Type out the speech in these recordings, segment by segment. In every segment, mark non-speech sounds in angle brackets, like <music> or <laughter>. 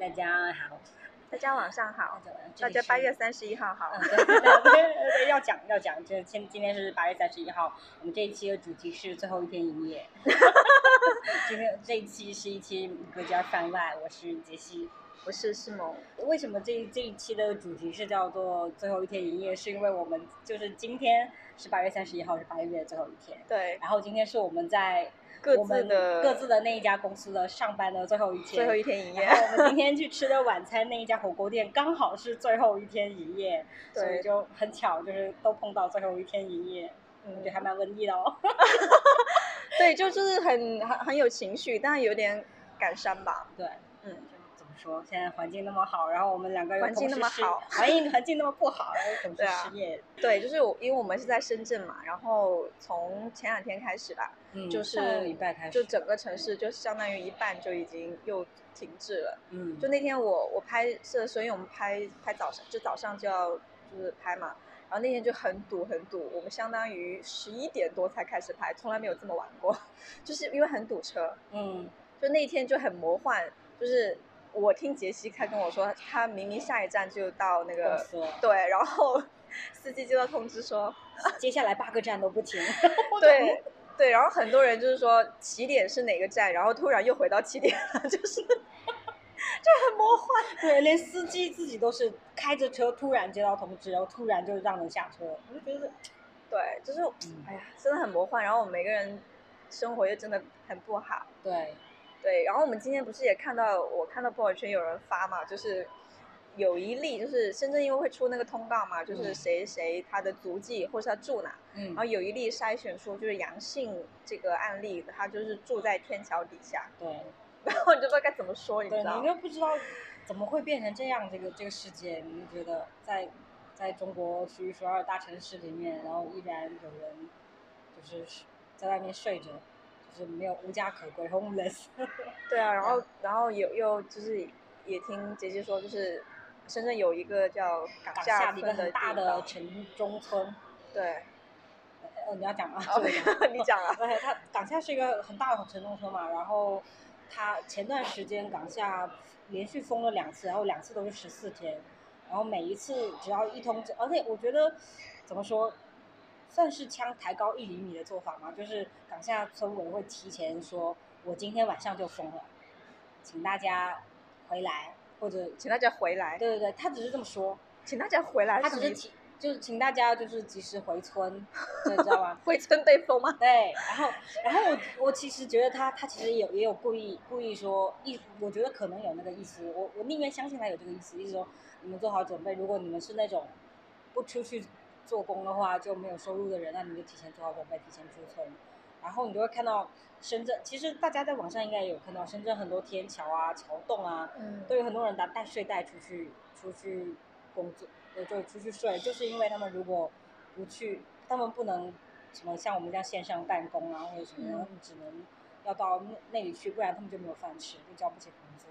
大家好，大家晚上好，大家八月三十一号好。嗯，对对对对，要讲要讲，这今今天是八月三十一号，我们这一期的主题是最后一天营业。<laughs> 今天这一期是一期各家番外，我是杰西。我是世萌，为什么这这一期的主题是叫做最后一天营业？是因为我们就是今天是八月三十一号，是八月的最后一天。对，然后今天是我们在各我们自的各自的那一家公司的上班的最后一天。最后一天营业然。后我们今天去吃的晚餐那一家火锅店刚好是最后一天营业，所以就很巧，就是都碰到最后一天营业，我觉得还蛮文艺的哦。<laughs> 对，就就是很很很有情绪，但有点感伤吧。对，嗯，说？现在环境那么好，然后我们两个人环境那么好 <laughs> 环境环境那么不好，然后同时对啊失业，对，就是我，因为我们是在深圳嘛，然后从前两天开始吧，嗯就是礼拜开始，就整个城市就相当于一半就已经又停滞了。嗯，就那天我我拍摄的时候，因为我们拍拍早上，就早上就要就是拍嘛，然后那天就很堵很堵，我们相当于十一点多才开始拍，从来没有这么晚过，<laughs> 就是因为很堵车，嗯就那天就很魔幻，就是我听杰西他跟我说，他明明下一站就到那公个司，对，然后 <laughs> 司机接到通知说，接下来八个站都不停，<laughs> 对对，然后很多人就是说起点是哪个站，然后突然又回到起点了，就是 <laughs> 就很魔幻。对，连司机自己都是开着车突然接到通知，然后突然就让人下车，我就觉得，对，就是嗯哎呀，真的很魔幻。然后我们每个人生活又真的很不好。对，对，然后我们今天不是也看到，我看到朋友圈有人发嘛，就是有一例，就是深圳因为会出那个通告嘛，就是嗯谁谁他的足迹或是他住哪，嗯然后有一例筛选出就是阳性这个案例，他就是住在天桥底下，对。然后你就不知道该怎么说，你对，知道你？就不知道怎么会变成这样，这个这个世界，你就觉得在在中国数一数二大城市里面，然后依然有人就是在外面睡着，就是没有无家可归 homeless。对啊，<laughs> 然后然后有又就是也听姐姐说，就是深圳有一个叫港港下下的一个很大的城中村，对，呃，你要讲吗？<laughs> 你讲啊，对，它港下是一个很大的城中村嘛，然后它前段时间港下连续封了两次，然后两次都是十四天，然后每一次只要一通知，而且我觉得怎么说，算是枪抬高一厘米的做法嘛，就是港下村委会提前说，我今天晚上就封了，请大家回来，或者请大家回来，对对对，他只是这么说，请大家回来，他只是提就是请大家就是及时回村，你知道吗？<laughs> 回村被封吗？对，然后，然后我我其实觉得他他其实也有也有故意故意说意，我觉得可能有那个意思，我我宁愿相信他有这个意思，意思说你们做好准备，如果你们是那种不出去做工的话就没有收入的人，那你就提前做好准备，提前出村，然后你就会看到深圳，其实大家在网上应该也有看到深圳很多天桥啊、桥洞啊，嗯，都有很多人拿带睡袋出去出去工作，呃，就出去睡，就是因为他们如果不去，他们不能什么像我们这样线上办公啊或者什么，嗯。他们只能要到那那里去，不然他们就没有饭吃，就交不起房租，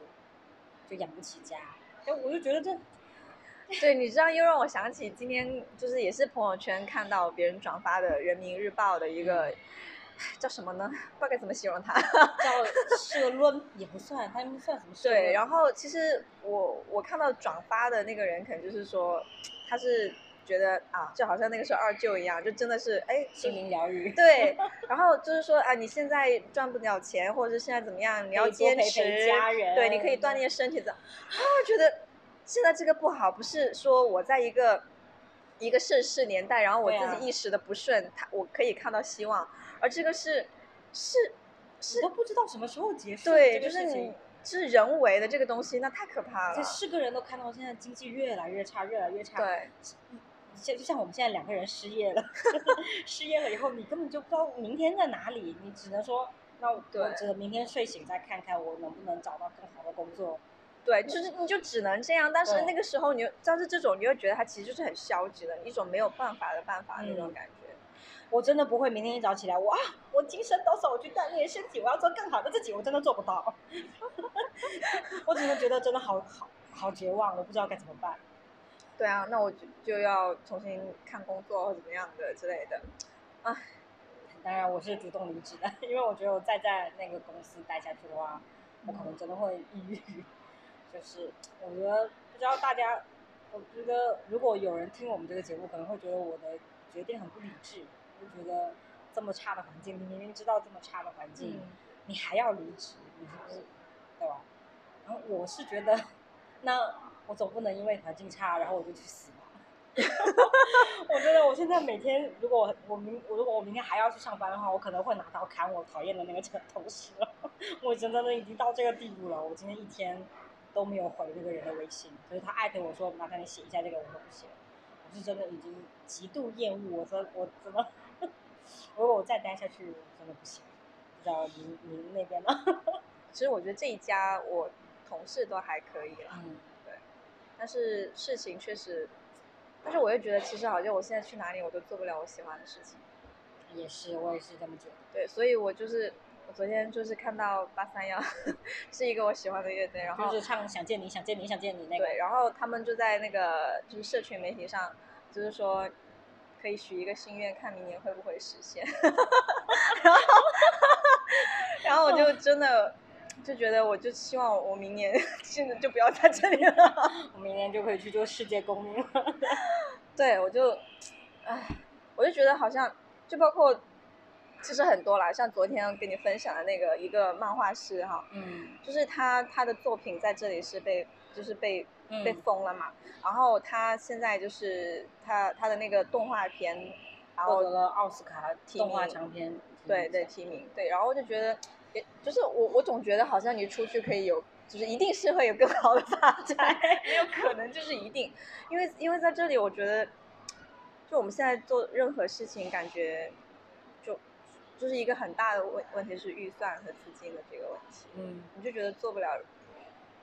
就养不起家。哎我就觉得这，<laughs> 对，你知道又让我想起今天就是也是朋友圈看到别人转发的《人民日报》的一个叫什么呢？<laughs> 不知道该怎么形容它。<laughs> 叫社论也不算，他们算什么社论？对，然后其实我我看到转发的那个人，可能就是说他是觉得啊，就好像那个时候二舅一样，就真的是哎，心灵疗愈。对，然后就是说啊，你现在赚不了钱，或者是现在怎么样，你要坚持，陪家人对，你可以锻炼身体的。啊，觉得现在这个不好，不是说我在一个一个盛世年代，然后我自己一时的不顺，他我可以看到希望，而这个是是是都不知道什么时候结束对，这就是你。是人为的这个东西，那太可怕了。这是个人都看到现在经济越来越差，越来越差。对，像就像我们现在两个人失业了，<laughs> 失业了以后，你根本就不知道明天在哪里，你只能说，那我只能明天睡醒再看看我能不能找到更好的工作。对，就是你就只能这样，但是那个时候你又，但是这种你又觉得它其实就是很消极的一种没有办法的办法那种嗯感觉。我真的不会明天一早起来，我啊，我精神抖擞，我去锻炼身体，我要做更好的自己，我真的做不到。<laughs> 我只能觉得真的好好好绝望，我不知道该怎么办。对啊，那我就就要重新看工作或怎么样的之类的。当然，我是主动离职的，因为我觉得我再在那个公司待下去的话，我可能真的会抑郁。就是我觉得不知道大家，我觉得如果有人听我们这个节目，可能会觉得我的决定很不理智，就觉得这么差的环境，你明明知道这么差的环境，你还要离职，你是不是？对吧？然后我是觉得，那我总不能因为环境差，然后我就去死吧。<laughs> 我觉得我现在每天，如果我明我如果我明天还要去上班的话，我可能会拿刀砍我讨厌的那个同事了。<laughs> 我真的已经到这个地步了。我今天一天都没有回那个人的微信，就是他艾特我说麻烦你写一下这个，我都不写。我是真的已经极度厌恶，我说我怎么？<laughs> 如果我再待下去，真的不行。不知道您您那边呢？<laughs> 其实我觉得这一家我同事都还可以了，嗯，对。但是事情确实。但是我又觉得，其实好像我现在去哪里，我都做不了我喜欢的事情。也是，我也是这么觉得。对，所以我就是我昨天就是看到八三幺是一个我喜欢的乐队，然后就是唱《想见你想见你想见你》那个。对，然后他们就在那个就是社群媒体上，就是说可以许一个心愿，看明年会不会实现。<laughs> 然后，然后我就真的。就觉得我就希望我明年现在就不要在这里了，<laughs> 我明年就可以去做世界公民了。<laughs> 对，我就，唉，我就觉得好像就包括，其实很多啦，像昨天跟你分享的那个一个漫画师哈，嗯，就是他他的作品在这里是被就是被被封了嘛，然后他现在就是他他的那个动画片，获得了奥斯卡动画长片，对对提名，对，然后我就觉得。也就是我，我总觉得好像你出去可以有，就是一定是会有更好的发展，没有可能就是一定，因为因为在这里，我觉得，就我们现在做任何事情，感觉就就是一个很大的问问题是预算和资金的这个问题，嗯，你就觉得做不了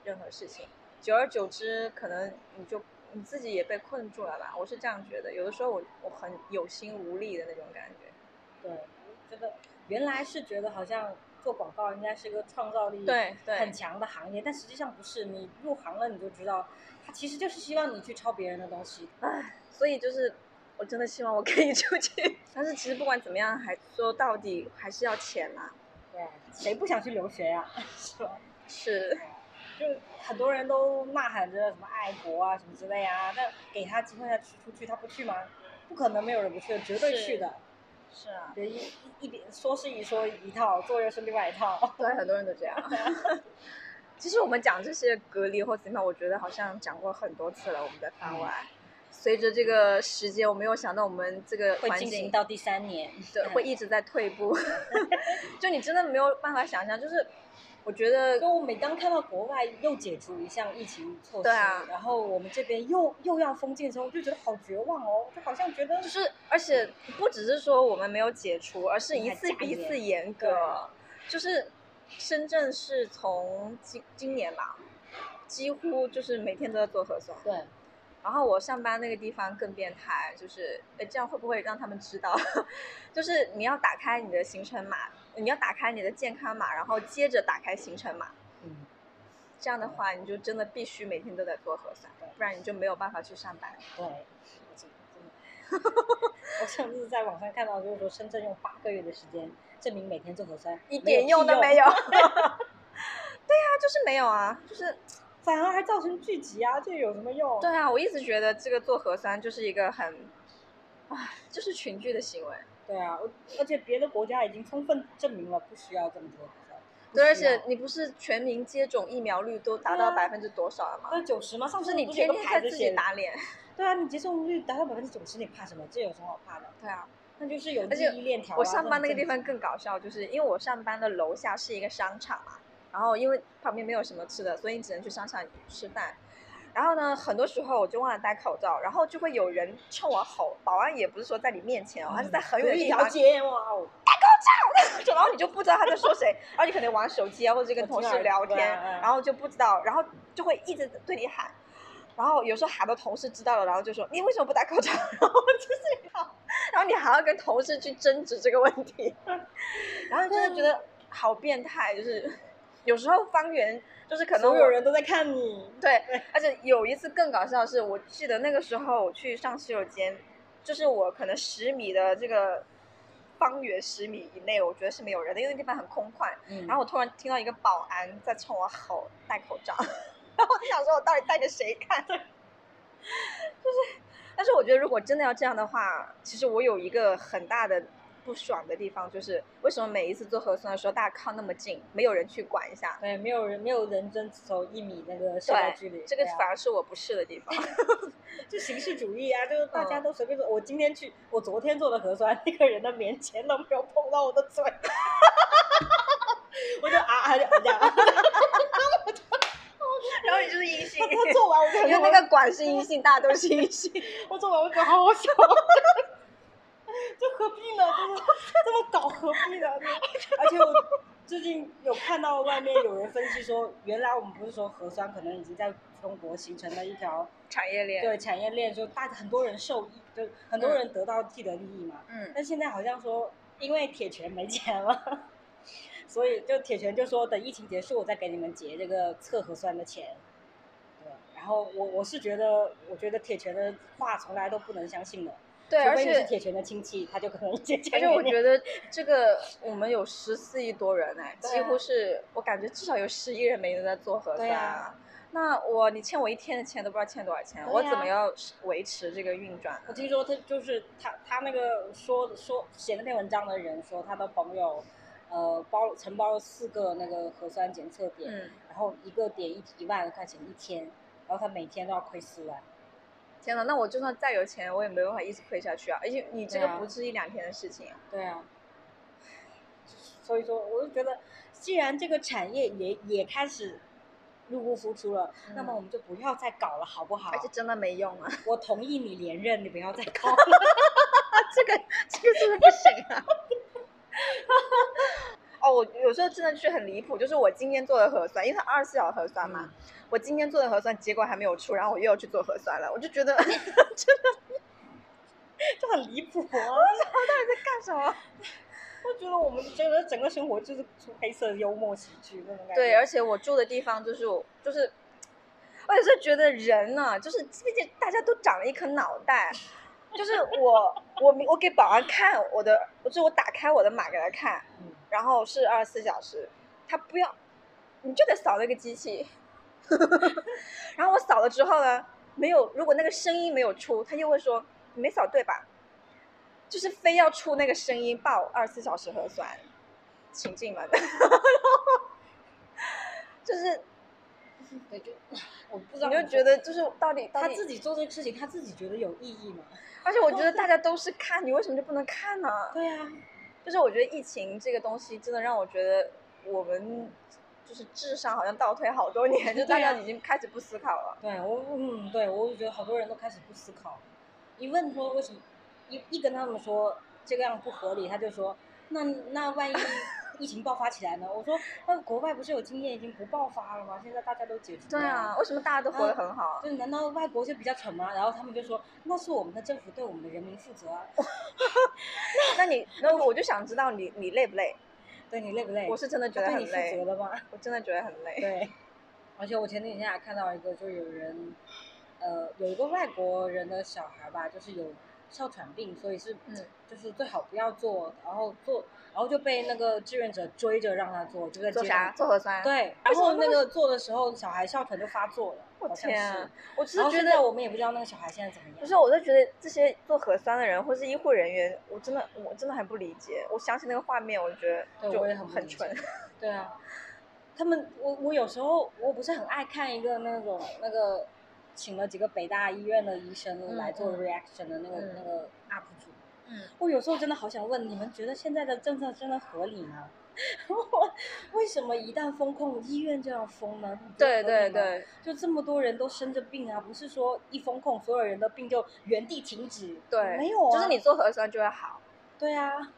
任何事情，久而久之，可能你就你自己也被困住了吧？我是这样觉得，有的时候我我很有心无力的那种感觉，对，觉得原来是觉得好像。做广告应该是一个创造力很强的行业，但实际上不是。你入行了你就知道，它其实就是希望你去抄别人的东西。唉，所以就是我真的希望我可以出去。<laughs> 但是其实不管怎么样，还说到底还是要钱嘛。对，谁不想去留学呀？<laughs> 是吧？<laughs> 是。就很多人都呐喊着什么爱国啊什么之类啊，但给他机会他去出去，他不去吗？不可能没有人不去，绝对去的。是啊，别一一点说是一说一套，做又是另外一套。对，很多人都这样。其实我们讲这些隔离或怎么样，我觉得好像讲过很多次了。我们在番外，随着这个时间，我没有想到我们这个会进行到第三年，<laughs> 对，会一直在退步。<laughs> <laughs> 就你真的没有办法想象，就是。我觉得，就我每当看到国外又解除一项疫情措施，对啊，然后我们这边又又要封禁的时候，我就觉得好绝望哦，就好像觉得就是，而且不只是说我们没有解除，而是一次比一次严格。就是深圳是从今今年吧，几乎就是每天都在做核酸。对。然后我上班那个地方更变态，就是哎，这样会不会让他们知道？<laughs> 就是你要打开你的行程码。你要打开你的健康码，然后接着打开行程码。嗯，这样的话，你就真的必须每天都在做核酸，不然你就没有办法去上班。对，真的。我上次在网上看到，就是说深圳用八个月的时间证明每天做核酸一点用都没有。<laughs> <laughs> 对呀，就是没有啊，就是反而还造成聚集啊，这有什么用？对啊，我一直觉得这个做核酸就是一个很，唉，就是群聚的行为。对啊，而且别的国家已经充分证明了不需要这么多核酸对，而且你不是全民接种疫苗率都达到百分之多少了吗？那九十吗？上次你天天在自己打脸。对啊，你接种率达到百分之九十，你怕什么？这有什么好怕的？对啊，那就是有第一链条。我上班那个地方更搞笑，就是因为我上班的楼下是一个商场嘛，然后因为旁边没有什么吃的，所以你只能去商场吃饭。然后呢，很多时候我就忘了戴口罩，然后就会有人冲我吼，保安也不是说在你面前哦，他是在很远的地方，戴口罩，<laughs> 然后你就不知道他在说谁，然后你可能玩手机啊，或者跟同事聊天，然后就不知道，然后就会一直对你喊，然后有时候喊到同事知道了，然后就说你为什么不戴口罩？<laughs> 然后就是要，然后你还要跟同事去争执这个问题，<laughs> 然后真的觉得好变态，就是有时候方圆。就是可能所有人都在看你，对，而且有一次更搞笑的是，我记得那个时候我去上洗手间，就是我可能十米的这个方圆十米以内，我觉得是没有人的，因为那地方很空旷。嗯。然后我突然听到一个保安在冲我吼戴口罩，<laughs> 然后我就想说，我到底带给谁看？<laughs> 就是，但是我觉得如果真的要这样的话，其实我有一个很大的不爽的地方，就是为什么每一次做核酸的时候，大家靠那么近，没有人去管一下？对，没有人没有人遵守一米那个社交距离，这个反而是我不适的地方。<laughs> 就形式主义啊，就是大家嗯都随便做。我今天去，我昨天做的核酸，那个人的棉签都没有碰到我的嘴，<laughs> 我就啊啊这样，<laughs> 然后你就是阴性，他做完我就很因为那个管是阴性，大家都是阴性。我做完我觉得好好笑，就何必呢？就是 <laughs> 这么搞何必呢？而且我最近有看到外面有人分析说，原来我们不是说核酸可能已经在中国形成了一条产业链，对产业链，就大很多人受益，就很多人得到既得利益嘛。嗯，但现在好像说，因为铁拳没钱了，<laughs> 所以就铁拳就说等疫情结束，我再给你们结这个测核酸的钱。对，然后我我是觉得，我觉得铁拳的话从来都不能相信的，对，除而且铁拳的亲戚，他就可能而且我觉得这个我们有十四亿多人哎，啊几乎是我感觉至少有十亿人每天在做核酸。对啊那我你欠我一天的钱都不知道欠多少钱，啊我怎么要维持这个运转呢？我听说他就是他他那个说说写那篇文章的人说，他的朋友呃包承包了四个那个核酸检测点，嗯，然后一个点一一万块钱一天，然后他每天都要亏四万。天呐，那我就算再有钱，我也没办法一直亏下去啊！而且你这个不是一两天的事情啊。对啊，所以说我就觉得，既然这个产业也也开始入不敷出了，那么嗯我们就不要再搞了，好不好而？且真的没用啊！我同意你连任，你不要再搞了。<laughs> 这个这个是不是不行啊？<laughs> 哦，我有时候真的是很离谱，就是我今天做的核酸，因为它二十四小时核酸嘛，我今天做的核酸结果还没有出，然后我又要去做核酸了，我就觉得 <laughs> 真的 <laughs> 就很离谱啊！<laughs> 在干什么？我觉得我们觉得整个生活就是出黑色幽默喜剧那种感觉。对，而且我住的地方就是我就是，我有时候觉得人呢、就是毕竟大家都长了一颗脑袋，就是我我我给保安看我的，就是我打开我的码给他看，嗯然后是二十四小时，他不要，你就得扫那个机器，<laughs> 然后我扫了之后呢，没有，如果那个声音没有出，他又会说你没扫对吧？就是非要出那个声音报二十四小时核酸，请进门，<laughs> 就是 <laughs> 对，就我不知道你就觉得就是到底到底，他自己做这个事情，他自己觉得有意义吗？而且我觉得大家都是看，你为什么就不能看呢？对啊，就是我觉得疫情这个东西真的让我觉得我们就是智商好像倒退好多年，就 <laughs> 大家已经开始不思考了。对我嗯，对我就觉得好多人都开始不思考。一问说为什么，一一跟他们说这个样不合理，他就说那那万一疫情爆发起来呢？我说那国外不是有经验已经不爆发了吗？现在大家都解除了对啊，，为什么大家都活得很好？就是难道外国就比较蠢吗？然后他们就说那是我们的政府对我们的人民负责啊。<laughs> 那你那我就想知道你你累不累？对你累不累？我是真的觉得他对你负很累，责的吗？我真的觉得很累。对，而且我前几天还看到一个，就有人，呃，有一个外国人的小孩吧，就是有哮喘病，所以是，嗯就是最好不要做，然后做，然后就被那个志愿者追着让他做，就在做啥？做核酸？，对，然后那个做的时候，小孩哮喘就发作了，我天啊。！我只是觉得我们也不知道那个小孩现在怎么样。不是，我就觉得这些做核酸的人或是医护人员，我真的我真的很不理解。我想起那个画面，我就觉得就也很很蠢。对啊，他们我我有时候我不是很爱看一个那种那个请了几个北大医院的医生嗯来做嗯 reaction 的那个、嗯那个 UP 主，嗯，我有时候真的好想问，你们觉得现在的政策真的合理吗？<laughs> 为什么一旦封控，医院就要封呢？对对对就这么多人都生着病啊，不是说一封控，所有人的病就原地停止？对，没有啊，就是你做核酸就会好。对啊，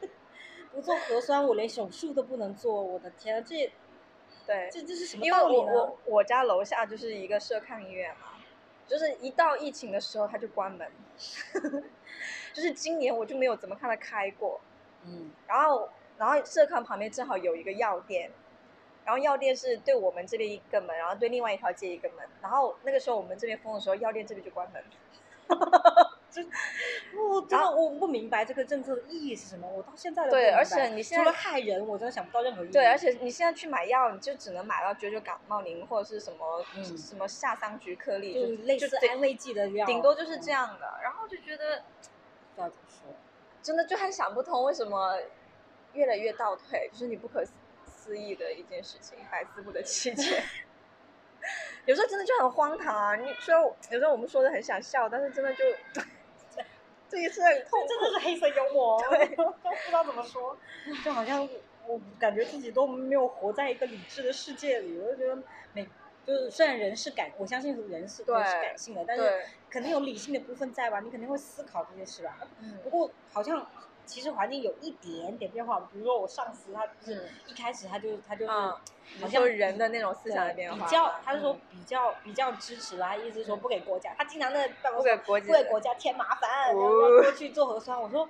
<laughs> 不做核酸，我连手术都不能做，我的天啊，这对，这这是什么因为道理呢？我我我家楼下就是一个社康医院嘛，就是一到疫情的时候它就关门，<laughs> 就是今年我就没有怎么看它开过。嗯然后然后社康旁边正好有一个药店，然后药店是对我们这边一个门，然后对另外一条街一个门。然后那个时候我们这边封的时候，药店这边就关门。就我真的我不明白这个政策的意义是什么，我到现在都不对而且你现在除了害人，我真的想不到任何意义。对，而且你现在去买药，你就只能买到九九感冒灵或者是什么、嗯什么夏桑菊颗粒，就类似顶安慰剂的药，顶多就是这样，样的。然后就觉得不知道怎么说。真的就很想不通，为什么越来越倒退，就是你不可思议的一件事情，百思不得其解。<laughs> 有时候真的就很荒唐啊！你虽然有时候我们说的很想笑，但是真的就这一次很痛这真的是黑色幽默，<laughs> 对。都 <laughs> 不知道怎么说，就好像我感觉自己都没有活在一个理智的世界里，我就觉得每就是虽然人是感，我相信人是对人是感性的，但是对，肯定有理性的部分在吧，你肯定会思考这些事吧。嗯。不过好像其实环境有一点点变化，比如说我上司他就是嗯一开始他就他就是嗯，好像人的那种思想的变化，比较，他就说嗯比较比较支持啦，他意思说嗯不给国家，他经常在办公室不给国不给国家添麻烦，哦要要过去做核酸。我说，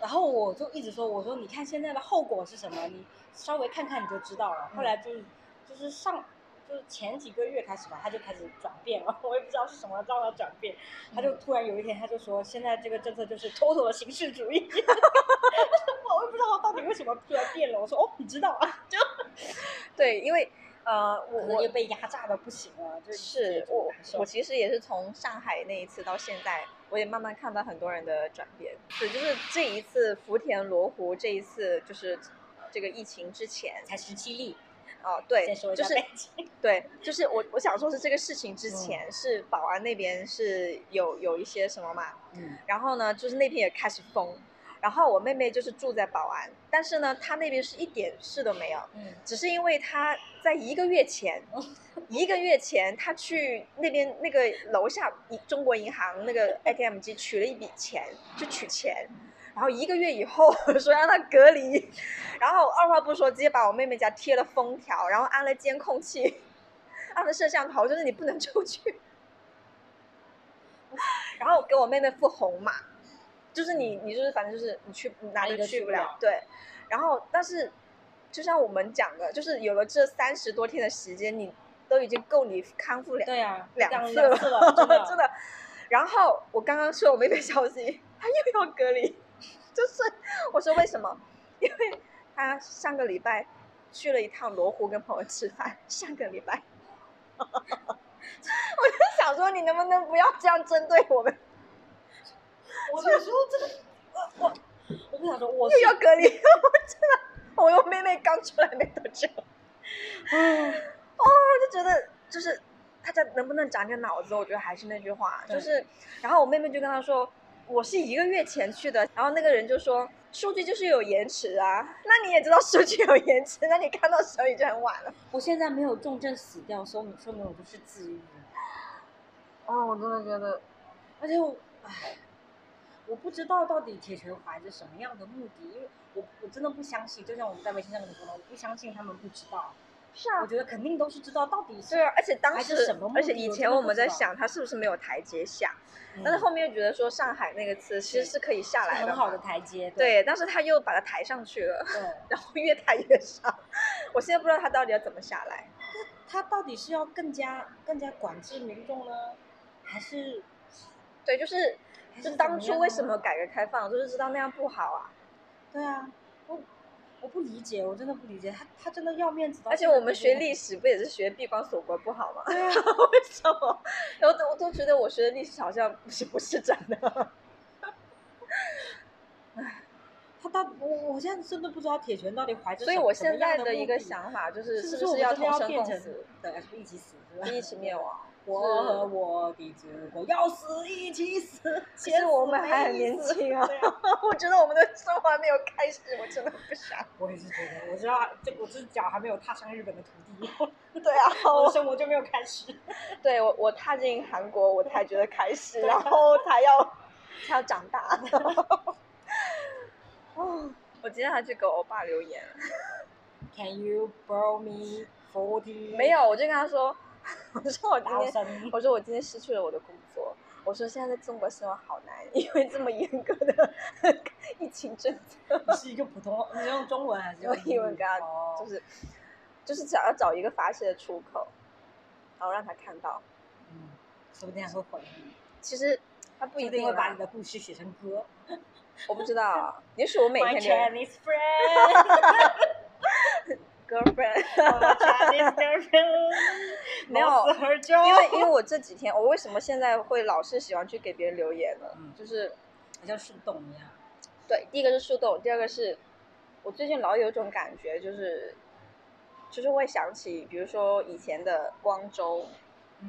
然后我就一直说，我说你看现在的后果是什么？你稍微看看你就知道了。后来就是就是上就是前几个月开始吧，他就开始转变了，<laughs> 我也不知道是什么让他转变，他就突然有一天他就说，现在这个政策就是妥妥的形式主义。<laughs> 我也不知道到底为什么突然变了。我说哦，你知道啊，就 <laughs> 对，因为呃，我我也被压榨的不行了，就是我我其实也是从上海那一次到现在，我也慢慢看到很多人的转变。对，就是这一次福田罗湖这一次就是这个疫情之前，才十七例，哦，对，就是。<laughs> 对，就是我我想说是这个事情之前、是保安那边是有有一些什么嘛，嗯然后呢，就是那天也开始封，然后我妹妹就是住在宝安，但是呢，她那边是一点事都没有，嗯只是因为她在一个月前，一个月前她去那边那个楼下一中国银行那个 ATM 机取了一笔钱，去取钱。然后一个月以后 <laughs> 说让她隔离，然后二话不说直接把我妹妹家贴了封条，然后安了监控器，安了摄像头，就是你不能出去。<laughs> 然后给我妹妹付红码，就是你你就是反正就是你去哪里都去不了对。然后但是就像我们讲的，就是有了这三十多天的时间，你都已经够你康复两对啊，两次了，真的 <laughs> 真的。然后我刚刚说我妹妹消息，她又要隔离，<laughs> 就是我说为什么？因为她上个礼拜去了一趟罗湖跟朋友吃饭，上个礼拜。<laughs> 我就想说，你能不能不要这样针对我们？我那时候真的，我我我跟想说，我又要隔离，我真的，我有妹妹刚出来没多久，嗯哦，我就觉得就是大家能不能长点脑子？我觉得还是那句话，就是，然后我妹妹就跟她说，我是一个月前去的，然后那个人就说，数据就是有延迟啊，那你也知道数据有延迟，那你看到时候已经很晚了。我现在没有重症死掉，说明说明我不是自愈。哦，我真的觉得，而且我，唉，我不知道到底铁拳怀着什么样的目的，因为我我真的不相信，就像我们在微信上跟你说的，我不相信他们不知道，是啊我，觉得肯定都是知道，到底是对啊，而且当时是什么而且以前我们在想，他是不是没有台阶下，嗯但是后面又觉得说上海那个词其实是可以下来很好的台阶，对，但是他又把它抬上去了，对，然后越抬越上，<laughs> 我现在不知道他到底要怎么下来。他到底是要更加更加管制民众呢，还是对，就是还就是当初为什么改革开放，就是知道那样不好啊。对啊，我我不理解，我真的不理解，他他真的要面子而且我们学历史不也是学闭关锁国不好吗？对啊，<laughs> 为什么？我都我都觉得我学的历史好像不是不是真的。他到我我现在真的不知道铁拳到底怀着所以我现在的一个想法就是，是是不是要同生共死，对，是不是一起死？一起灭亡？我和我的祖国要死一起死，其实我们还很年轻啊 <laughs> 我觉得我们的生活还没有开始，我真的不想。我也是觉得，我知道这我这脚还没有踏上日本的土地，对啊，我的生活就没有开始。对我我踏进韩国，我才觉得开始，然后才要才要长大。<laughs> 哦，我今天还去给我爸留言，Can you borrow me forty？没有，我就跟他说，<laughs> 我说我今天，我说我今天失去了我的工作。我说现在在中国生活好难，因为这么严格的疫情政策。你是一个普通，你用中文还是用英文语给他哦就是就是想要找一个发泄的出口，然后让他看到。嗯，说不定还会回你。其实他不一一定会把你的故事写成歌。我不知道啊，也许我每天留 Chinese friend, <laughs> Chinese girlfriend，<laughs> 没有。因为因为我这几天，我为什么现在会老是喜欢去给别人留言呢？嗯就是好像树洞一样。对，第一个是树洞，第二个是我最近老有一种感觉，就是就是会想起，比如说以前的光州，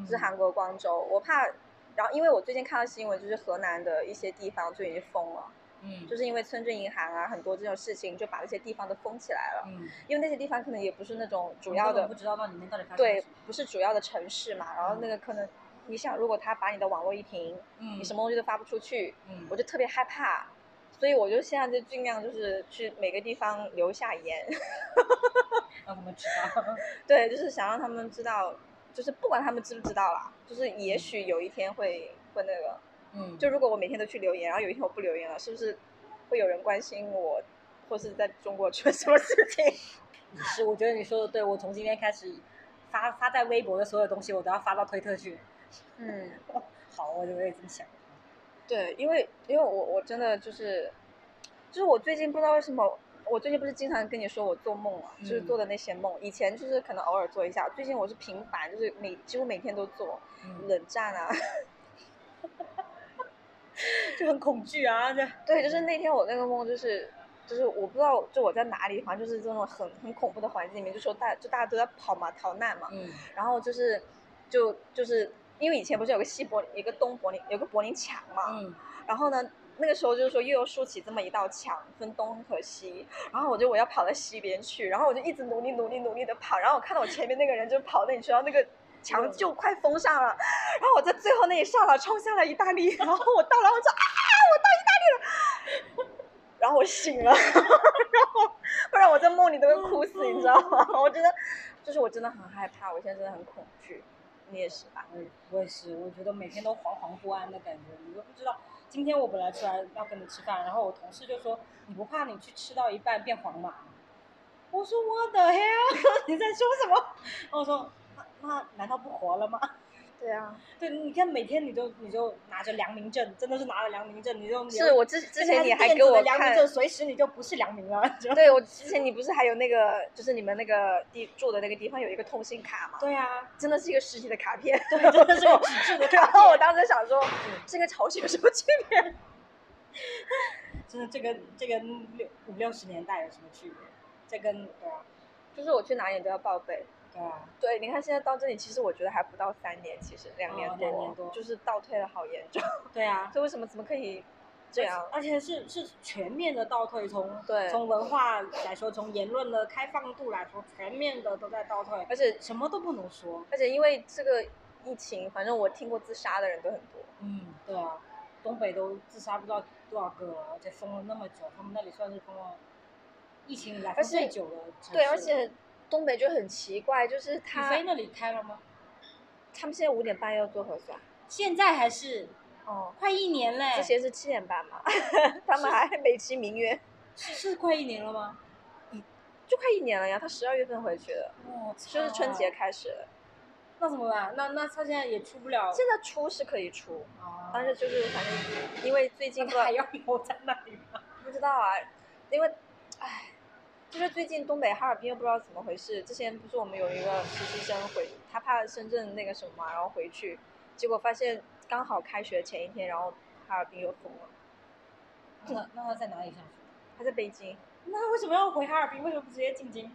是韩国光州，我怕，然后因为我最近看到新闻，就是河南的一些地方就已经封了，嗯，就是因为村镇银行啊，很多这种事情就把那些地方都封起来了，嗯，因为那些地方可能也不是那种主要的不，知道那里面到底发生对不是主要的城市嘛，然后那个可能。你想，如果他把你的网络一停，嗯，你什么东西都发不出去，嗯，我就特别害怕，所以我就现在就尽量就是去每个地方留下言，<laughs> 让他们知道。<laughs> 对，就是想让他们知道，就是不管他们知不知道啦，就是也许有一天会会那个，嗯，就如果我每天都去留言，然后有一天我不留言了，是不是会有人关心我，或是在中国出了什么事情？<laughs> 是，我觉得你说的对，我从今天开始发发在微博的所有东西，我都要发到推特去。嗯，<laughs> 好，我我也这么想。对，因为因为我我真的就是，就是我最近不知道为什么。我最近不是经常跟你说我做梦啊，就是嗯做的那些梦。以前就是可能偶尔做一下，最近我是频繁，就是每几乎每天都做。嗯，冷战啊，<laughs> 就很恐惧啊，这。对，就是那天我那个梦，就是就是我不知道就我在哪里，反正就是这种很很恐怖的环境里面，就说大就大家都在跑嘛，逃难嘛，嗯然后就是就就是因为以前不是有个西柏林，一个东柏林，有个柏林墙嘛，嗯然后呢。那个时候就是说又要竖起这么一道墙，分东和西，然后我就我要跑到西边去，然后我就一直努力努力努力的跑，然后我看到我前面那个人就跑那里去，然后那个墙就快封上了，然后我在最后那一刹那冲向了意大利，<laughs> 然后我到了，我说啊，我到意大利了，然后我醒了，<laughs> 然后不然我在梦里都会哭死，你知道吗？<laughs> 我觉得就是我真的很害怕，我现在真的很恐惧，你也是吧？我也我也是，我觉得每天都惶惶不安的感觉，你都不知道。今天我本来出来要跟你吃饭，然后我同事就说：“你不怕你去吃到一半变黄马吗？”我说：“我的 hell，你在说什么？”然后我说：“那那难道不活了吗？” <laughs> 对啊，对，你看每天你都你就拿着良民证，真的是拿了良民证，你就是我之之前你还给给我良民证，随时你就不是良民了。<laughs> 对我之前你不是还有那个，就是你们那个地住的那个地方有一个通信卡吗？对啊，真的是一个实体的卡片。对，真的是有纸质的卡 <laughs> 然后我。当时想说，这跟朝鲜有什么区别？真的，这跟这跟六五六十年代有什么区别？这跟对啊，就是我去哪里都要报备。对啊，对，你看现在到这里，其实我觉得还不到三年，其实两年哦多，两年多就是倒退的好严重。对啊，<laughs> 这为什么怎么可以这样？而且是是全面的倒退，从对从文化来说，从言论的开放度来说，全面的都在倒退，而且什么都不能说。而且因为这个疫情，反正我听过自杀的人都很多。嗯，对啊，东北都自杀不知道多少个了，而且封了那么久，他们那里算是封了疫情以来最久的对，而且东北就很奇怪，就是宇他飞那里开了吗？他们现在五点半要做核酸。现在还是哦，快一年嘞，之前是七点半嘛，<laughs> 他们还美其名曰是是快一年了吗？就快一年了呀，他十二月份回去的，哦就是春节，开始的。那怎么办？那那他现在也出不了，现在出是可以出，啊但是就是反正因为最近他还要留在那里吗？不知道啊，因为唉，就是最近东北哈尔滨又不知道怎么回事。之前不是我们有一个实习生回，他怕深圳那个什么嘛，然后回去，结果发现刚好开学前一天，然后哈尔滨又封了。那那他在哪里上学？他在北京，那为什么要回哈尔滨？为什么不直接进京？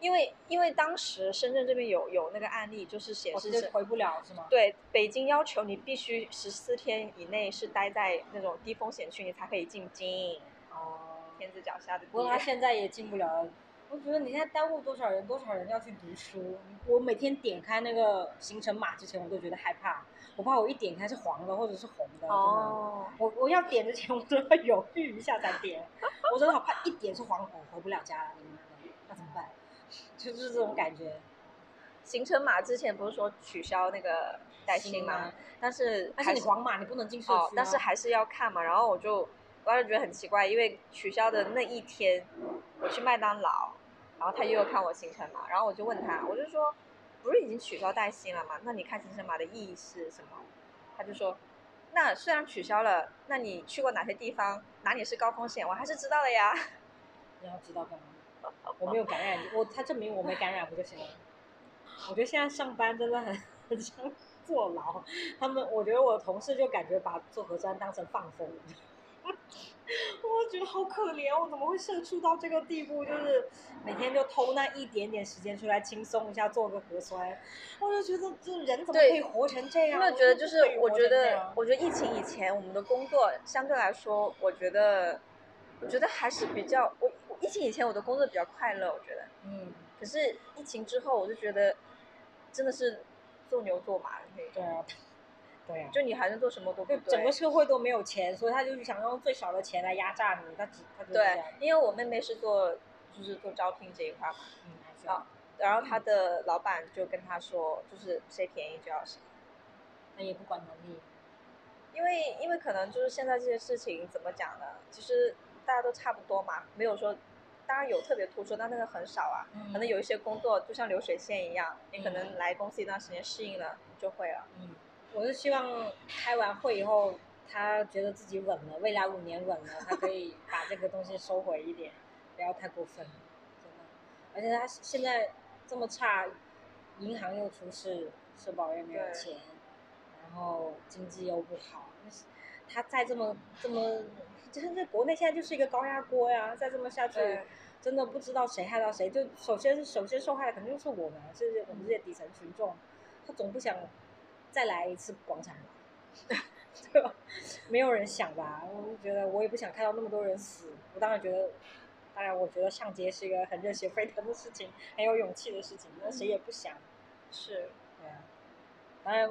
因为因为当时深圳这边有有那个案例，就是显示是直接回不了是吗？对北京要求你必须十四天以内是待在那种低风险区，你才可以进京。哦，天子脚下的不过他。现在也进不了。我觉得你现在耽误多少人，多少人要去读书。我每天点开那个行程码之前，我都觉得害怕，我怕我一点开是黄的或者是红的。真的，哦，我我要点之前，我都要犹豫一下再点。我真的好怕一点是黄红，回不了家了，那怎么办？就是这种感觉。行程码之前不是说取消那个带薪吗？但是但是你黄码，你不能进社区、啊哦，但是还是要看嘛。然后我就我当时觉得很奇怪，因为取消的那一天，我去麦当劳，然后他又要看我行程码，然后我就问他，我就说，不是已经取消带薪了吗？那你看行程码的意义是什么？他就说，那虽然取消了，那你去过哪些地方？哪里是高风险？我还是知道的呀。<laughs> 你要知道干嘛？我没有感染，我他证明我没感染不就行了？我觉得现在上班真的很很像坐牢。他们，我觉得我同事就感觉把做核酸当成放风。<laughs> 我觉得好可怜，我怎么会社畜到这个地步？就是每天就偷那一点点时间出来轻松一下，做个核酸。我就觉得这人怎么可以活成这样？有没有觉得就是我觉得，我觉得疫情以前我们的工作相对来说，我觉得，我觉得还是比较我疫情以前我的工作比较快乐，我觉得。嗯。可是疫情之后，我就觉得真的是做牛做马的那种。对啊。对呀，就你还能做什么都不对，整个社会都没有钱，所以他就是想用最少的钱来压榨你，他只他对，因为我妹妹是做就是做招聘这一块嘛，嗯，啊，然后他的老板就跟他说，就是谁便宜就要谁，那也不管能力，因为因为可能就是现在这些事情怎么讲呢？其实大家都差不多嘛，没有说，当然有特别突出，但那个很少啊，可能有一些工作就像流水线一样，你可能来公司一段时间适应了，你就会了，嗯。我是希望开完会以后，他觉得自己稳了，未来五年稳了，他可以 <laughs> 把这个东西收回一点，不要太过分，真的。而且他现在这么差，银行又出事，社保又没有钱，然后经济又不好，他再这么这么，就是在国内现在就是一个高压锅呀，再这么下去，真的不知道谁害到谁。就首先首先受害的肯定就是我们，就是我们这些底层群众，他总不想。再来一次广场吧，<laughs> 对吧？没有人想吧？我就觉得我也不想看到那么多人死。我当然觉得，当然我觉得上街是一个很热血沸腾的事情，很有勇气的事情。那谁也不想。是。对啊。当然，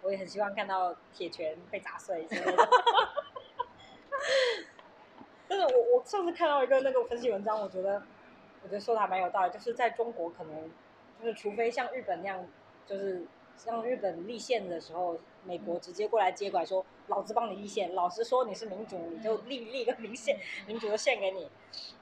我也很希望看到铁拳被砸碎之类的。<laughs> 但是我我上次看到一个那个分析文章，我觉得我觉得说的还蛮有道理，就是在中国可能就是除非像日本那样，就是。像日本立宪的时候，美国直接过来接管，说老子帮你立宪，老子说你是民主，你就立立一个民宪民主的宪给你。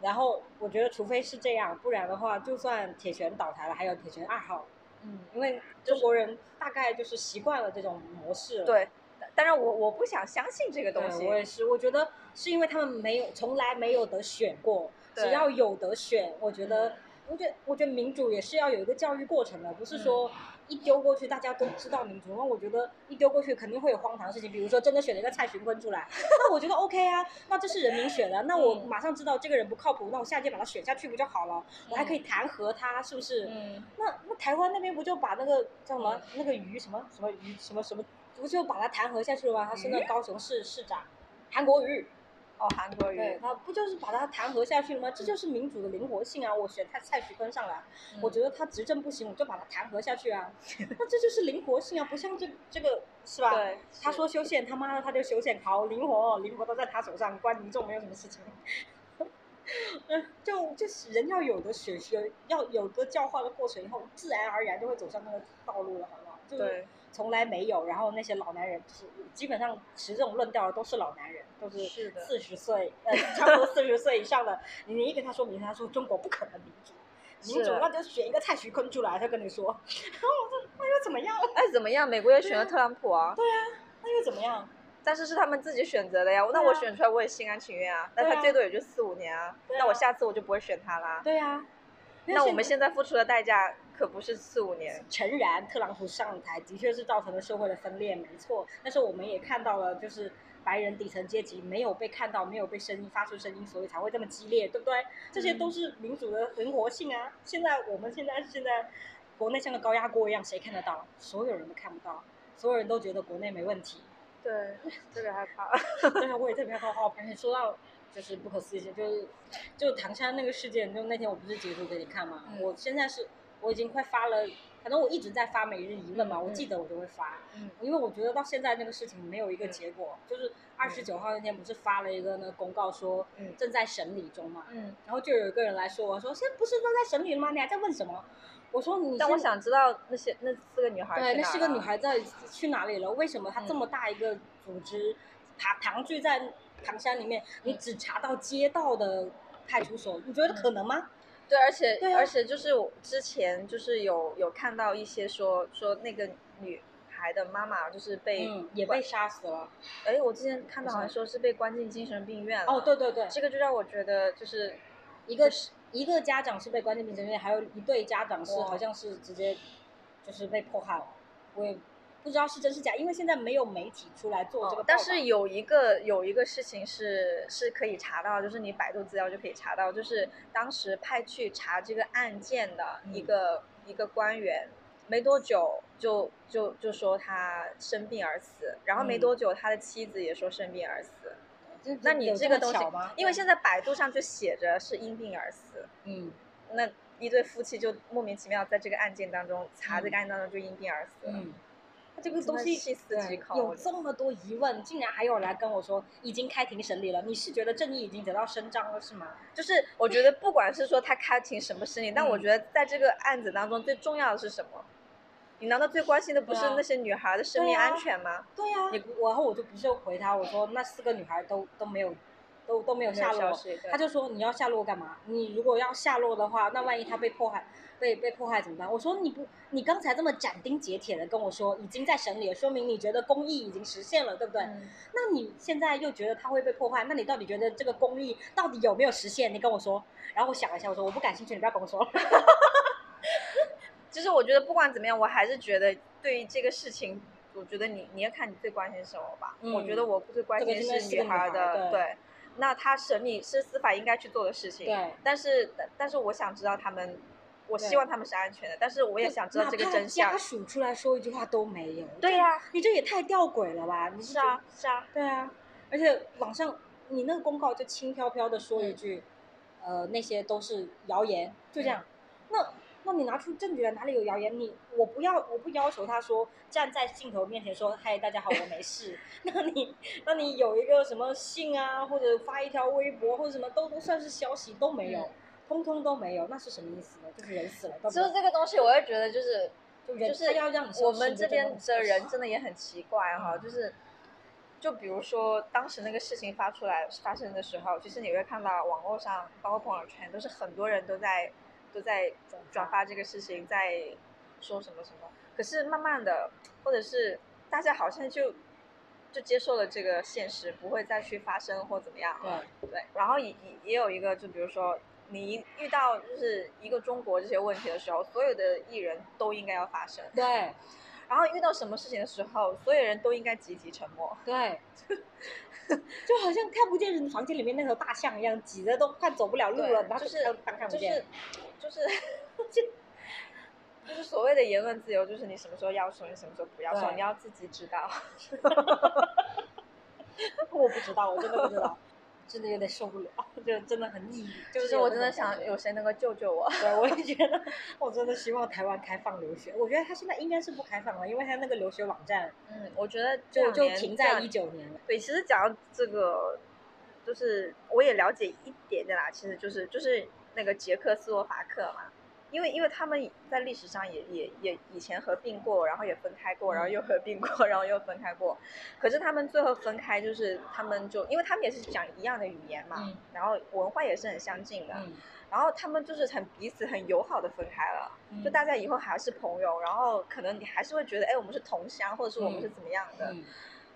然后我觉得，除非是这样，不然的话，就算铁拳倒台了，还有铁拳二号。嗯，因为中国人大概就是习惯了这种模式。对，当然我我不想相信这个东西。我也是，我觉得是因为他们没有从来没有得选过，只要有得选，我觉得，我觉得我觉得民主也是要有一个教育过程的，不是说。一丢过去，大家都知道民主。那我觉得一丢过去，肯定会有荒唐的事情。比如说，真的选了一个蔡徐坤出来，<laughs> 那我觉得 OK 啊，那这是人民选的，那我马上知道这个人不靠谱，那我下届把他选下去不就好了？我还可以弹劾他，是不是？嗯。那那台湾那边不就把那个叫什么那个鱼什么什么鱼什么什么，不就把他弹劾下去了吗？他是那高雄市市长，韩国瑜。哦，韩国瑜，对他不就是把他弹劾下去了吗？这就是民主的灵活性啊！我选蔡蔡徐坤上来，我觉得他执政不行，我就把他弹劾下去啊！<laughs> 那这就是灵活性啊，不像这这个是吧？对，他说修宪，他妈的他就修宪，好灵活，灵活都在他手上，关民众没有什么事情。嗯，<laughs> 就就是人要有的学学，要有个教化的过程以后，自然而然就会走上那个道路了，好不好？对。从来没有，然后那些老男人是基本上持这种论调的都是老男人，都是四十岁，呃，差不多四十岁以上的。你一跟他说明，他说中国不可能民主，民主那就选一个蔡徐坤出来，他跟你说，<laughs> 然后我说那又怎么样？哎，怎么样？美国也选了特朗普啊。对啊，那又怎么样？但是是他们自己选择的呀，那我选出来我也心甘情愿啊。那他最多也就四五年啊，那我下次我就不会选他啦。对呀。那我们现在付出的代价可不是四五年。诚然，特朗普上台的确是造成了社会的分裂，没错。但是我们也看到了，就是白人底层阶级没有被看到，没有被声音发出声音，所以才会这么激烈，对不对？这些都是民主的灵活性啊。现在我们现在现在国内像个高压锅一样，谁看得到？所有人都看不到，所有人都觉得国内没问题。对，特别害怕。<laughs> 对啊，我也特别害怕。而且说到。就是不可思议，就是就唐山那个事件，就那天我不是截图给你看吗？我现在是我已经快发了，反正我一直在发每日一问嘛，我记得我就会发，因为我觉得到现在那个事情没有一个结果，就是二十九号那天不是发了一个那个公告说正在审理中嘛，然后就有一个人来说我说现在不是正在审理了吗？你还在问什么？我说你，但我想知道那些那四个女孩对，那四个女孩在去哪里了？为什么她这么大一个组织，唐唐聚在？唐山里面，你只查到街道的派出所，你觉得可能吗？对，而且而且就是我之前就是有有看到一些说说那个女孩孩的妈妈就是被嗯，也被杀死了。哎，我之前看到好像说是被关进精神病院了。哦，对对对，这个就让我觉得就是一个是一个家长是被关进精神病院，还有一对家长是好像是直接就是被迫害了。我也不知道是真是假，因为现在没有媒体出来做这个、哦但是有一个有一个事情是是可以查到，就是你百度资料就可以查到，就是当时派去查这个案件的一个、一个官员，没多久就就就说他生病而死，然后没嗯。多久他的妻子也说生病而死。这那你这个东西？，因为现在百度上就写着是因病而死，嗯，那一对夫妻就莫名其妙在这个案件当中查这嗯。个案件当中就因病而死了。嗯，他这个东西有这么多疑问，竟然还有人来跟我说已经开庭审理了，你是觉得正义已经得到伸张了是吗？就是我觉得不管是说他开庭什么审理，但我嗯觉得在这个案子当中最重要的是什么？你难道最关心的不是那些女孩的生命安全吗？对呀、你然后我就不是回他，我说那四个女孩都都没有，都都没有下落，他就说你要下落干嘛？你如果要下落的话，那万一他被迫害，被被迫害怎么办？我说你不，你刚才这么斩钉截铁的跟我说已经在审理了，说明你觉得公益已经实现了，对不对？嗯那你现在又觉得他会被破坏，那你到底觉得这个公益到底有没有实现？你跟我说。然后我想了一下，我说我不感兴趣，你不要跟我说。<laughs> 其实我觉得不管怎么样，我还是觉得对于这个事情，我觉得你你要看你最关心什么吧。嗯我觉得我最关心是女孩孩的，对那他审理是司法应该去做的事情。对。但是但但是我想知道他们，我希望他们是安全的，但是我也想知道这个真相家。属出来说一句话都没有。对呀、你这也太吊诡了吧？你是啊，是啊。对啊，而且网上你那个公告就轻飘飘的说一句，呃，那些都是谣言，就这样。那那你拿出证据来，哪里有谣言？你我不要，我不要求他说站在镜头面前说，嗨，大家好，我没事。<laughs> 那你那你有一个什么信啊，或者发一条微博或者什么都都算是消息都没有，嗯通通都没有，那是什么意思呢？就是人死了，就是？这个东西，我也觉得就是就就是要让我们这边的人真的也很奇怪哈，嗯就是就比如说当时那个事情发出来发生的时候，其实你会看到网络上，包括朋友圈，都是很多人都在都在转发这个事情，在说什么什么。可是慢慢的，或者是大家好像就就接受了这个现实，不会再去发生或怎么样了。对对，然后也也也有一个，就比如说你一遇到就是一个中国这些问题的时候，所有的艺人都应该要发声，对然后遇到什么事情的时候，所有人都应该集体沉默。对，<laughs> 就好像看不见人房间里面那头大象一样，挤得都快走不了路了，然后就是看当看不就见。是就是就 <laughs> 就是所谓的言论自由，就是你什么时候要说，你什么时候不要说，你要自己知道。<laughs> 我不知道，我真的不知道，真的有点受不了，<laughs> 就真的很抑郁就是是我真的想有谁能够救救我。对，我也觉得，<laughs> 我真的希望台湾开放留学。我觉得他现在应该是不开放了，因为他那个留学网站嗯，我觉得就就停在一九年了。对，其实讲到这个，就是我也了解一点点啦，其实就是就是那个捷克斯洛伐克嘛，因为因为他们在历史上也也也以前合并过，然后也分开过，然后又合并过，然后又分开过，可是他们最后分开，就是他们就因为他们也是讲一样的语言嘛，嗯然后文化也是很相近的，嗯，然后他们就是很彼此很友好的分开了，就大家以后还是朋友，然后可能你还是会觉得，哎，我们是同乡，或者是我们是怎么样的。嗯，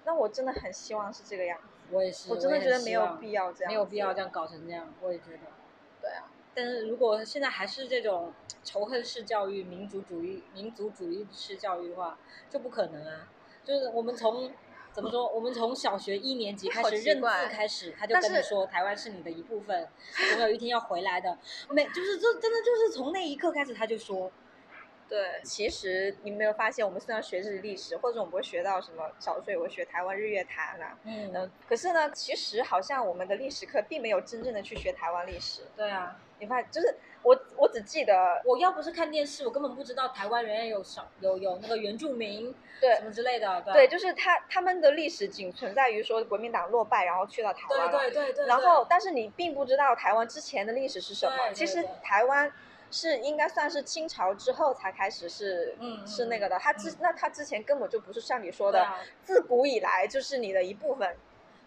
那我真的很希望是这个样子，我也是，我真的觉得没有必要这样，没有必要这。样搞成这样，我也觉得。对啊，但是如果现在还是这种仇恨式教育、民族主义、民族主义式教育的话，就不可能啊。就是我们从怎么说，我们从小学一年级开始认字开始，他就跟你说台湾是你的一部分，总有一天要回来的。没，就是这真的就是从那一刻开始他就说，对，其实你没有发现，我们虽然学的是历史，或者我们会学到什么小学也会学台湾日月潭啊，嗯，嗯，可是呢，其实好像我们的历史课并没有真正的去学台湾历史。对啊，你发现，就是我我只记得，我要不是看电视，我根本不知道台湾原来有少有有那个原住民对什么之类的，对，就是他他们的历史仅存在于说国民党落败，然后去到台湾了。对对对对，然后，但是你并不知道台湾之前的历史是什么。对对其实台湾是应该算是清朝之后才开始是、嗯是那个的。他之、嗯那他之前根本就不是像你说的，啊自古以来就是你的一部分。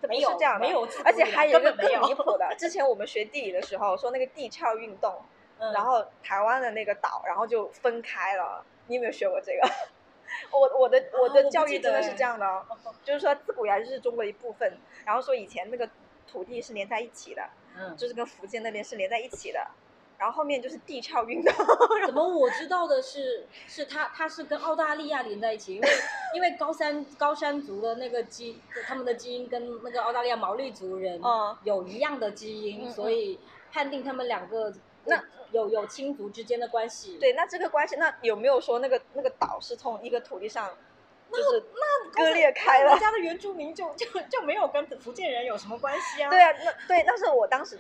这不没有是这样的，没有而且还有一个更离谱的，<laughs> 之前我们学地理的时候说那个地壳运动，<laughs> 嗯然后台湾的那个岛，然后就分开了。你有没有学过这个？<laughs> 我我的我的教育真的是哎这样的哦，就是说自古以来就是中国的一部分，然后说以前那个土地是连在一起的，嗯，就是跟福建那边是连在一起的，然后后面就是地壳运动，怎么我知道的是，是他他是跟澳大利亚连在一起，因为 <laughs> 因为高山高山族的那个基，他们的基因跟那个澳大利亚毛利族人嗯有一样的基因，嗯所以判定他们两个那有有亲族之间的关系。，对，那这个关系，那有没有说那个那个岛是从一个土地上就是那割裂开了？我家的原住民就就就没有跟福建人有什么关系啊？对啊，那对，但是我当时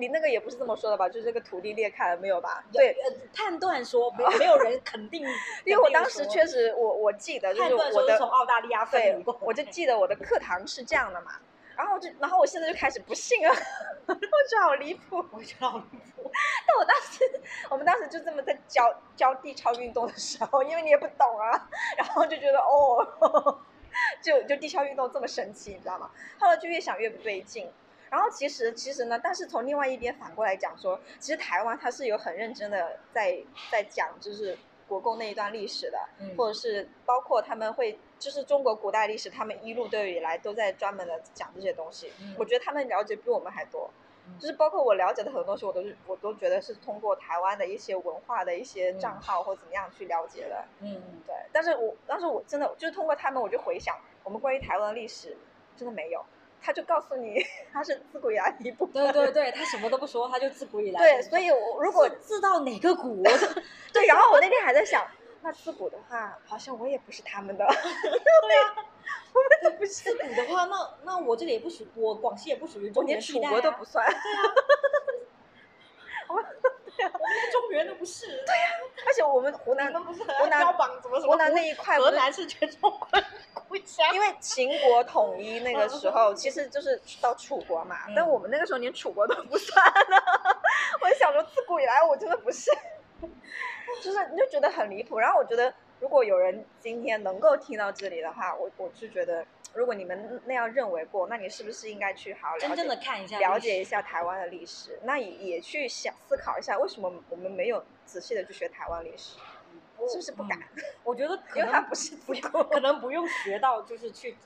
你那个也不是这么说的吧？就是这个土地裂开了没有吧？对，呃，判断说没有没有人肯定，<laughs> 因为我当时确实我我记得就是我的从澳大利亚分对，我就记得我的课堂是这样的嘛，然后就然后我现在就开始不信了，<laughs> 我觉得好离谱。我觉得好离谱。但我当时我们当时就这么在教教地壳运动的时候，因为你也不懂啊，然后就觉得哦，<laughs> 就就地壳运动这么神奇，你知道吗？后来就越想越不对劲。然后其实其实呢，但是从另外一边反过来讲说，其实台湾它是有很认真的在在讲就是国共那一段历史的，嗯或者是包括他们会就是中国古代历史，他们一路都以来都在专门的讲这些东西。嗯我觉得他们了解比我们还多。嗯就是包括我了解的很多东西，我都是我都觉得是通过台湾的一些文化的一些账号或怎么样去了解的。嗯，对，但是我当时我真的就是通过他们，我就回想我们关于台湾的历史，真的没有。他就告诉你，<laughs> 他是自古以来的一部分。对对对，他什么都不说，他就自古以来。对，所以我如果自自到哪个古 <laughs> <laughs> 对，然后我那天还在想，那自古的话，好像我也不是他们的。对啊，我们都不是自，古的话，那那我这里也不属，我广西也不属于我中连楚原地带啊国都不算。我们连中原都不是。对呀，而且我们湖南都不是湖南标榜怎么什么湖南那一块河南是全中国的故乡。因为秦国统一那个时候，其实就是到楚国嘛，嗯但我们那个时候连楚国都不算呢。<laughs> 我就想说，自古以来我真的不是，就是你就觉得很离谱。然后我觉得，如果有人今天能够听到这里的话，我我是觉得，如果你们那样认为过，那你是不是应该去好好真正的看一下了解一下台湾的历史？那也也去想思考一下，为什么我们没有仔细的去学台湾历史？是不是不敢？嗯我觉得 <laughs> 可因为它能不是不用。可能不用学到，就是去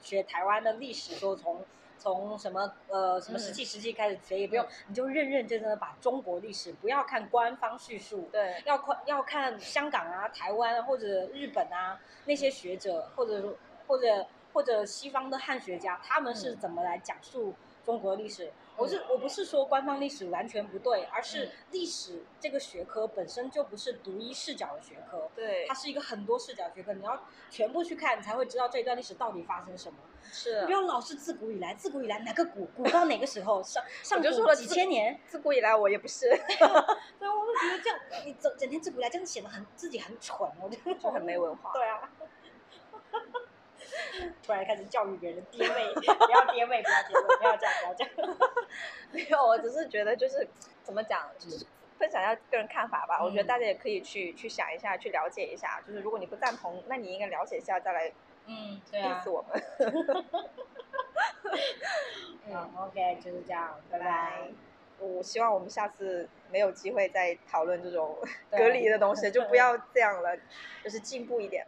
学台湾的历史，说从从什么呃什么十嗯七世纪开始学，也不用，你就认认真真的把中国历史，不要看官方叙述，对，要看要看香港啊、台湾啊或者日本啊那些学者，或者或者或者西方的汉学家，他们是嗯怎么来讲述中国历史。我是我不是说官方历史完全不对，而是嗯历史这个学科本身就不是独一视角的学科，对它，是一个很多视角学科，你要全部去看，你才会知道这一段历史到底发生什么。是不要老是自古以来，自古以来哪个古古到哪个时候，上上古几说了自千年，自古以来我也不是，<laughs> 对，我就觉得这样，你整整天自古以来这样显得很自己很蠢，我觉得就很没文化。对啊。<laughs> 突然开始教育别人爹味，<laughs> 不要爹味，不要爹味，不要这样，不要这样。<laughs> 没有，我只是觉得就是怎么讲，就是分享一下个人看法吧。我觉得嗯大家也可以去去想一下，去了解一下。就是如果你不赞同，那你应该了解一下，再来嗯，对啊 diss。我们。嗯，OK，就是这样，拜拜。我希望我们下次没有机会再讨论这种对隔离的东西，就不对要这样了，就是进步一点。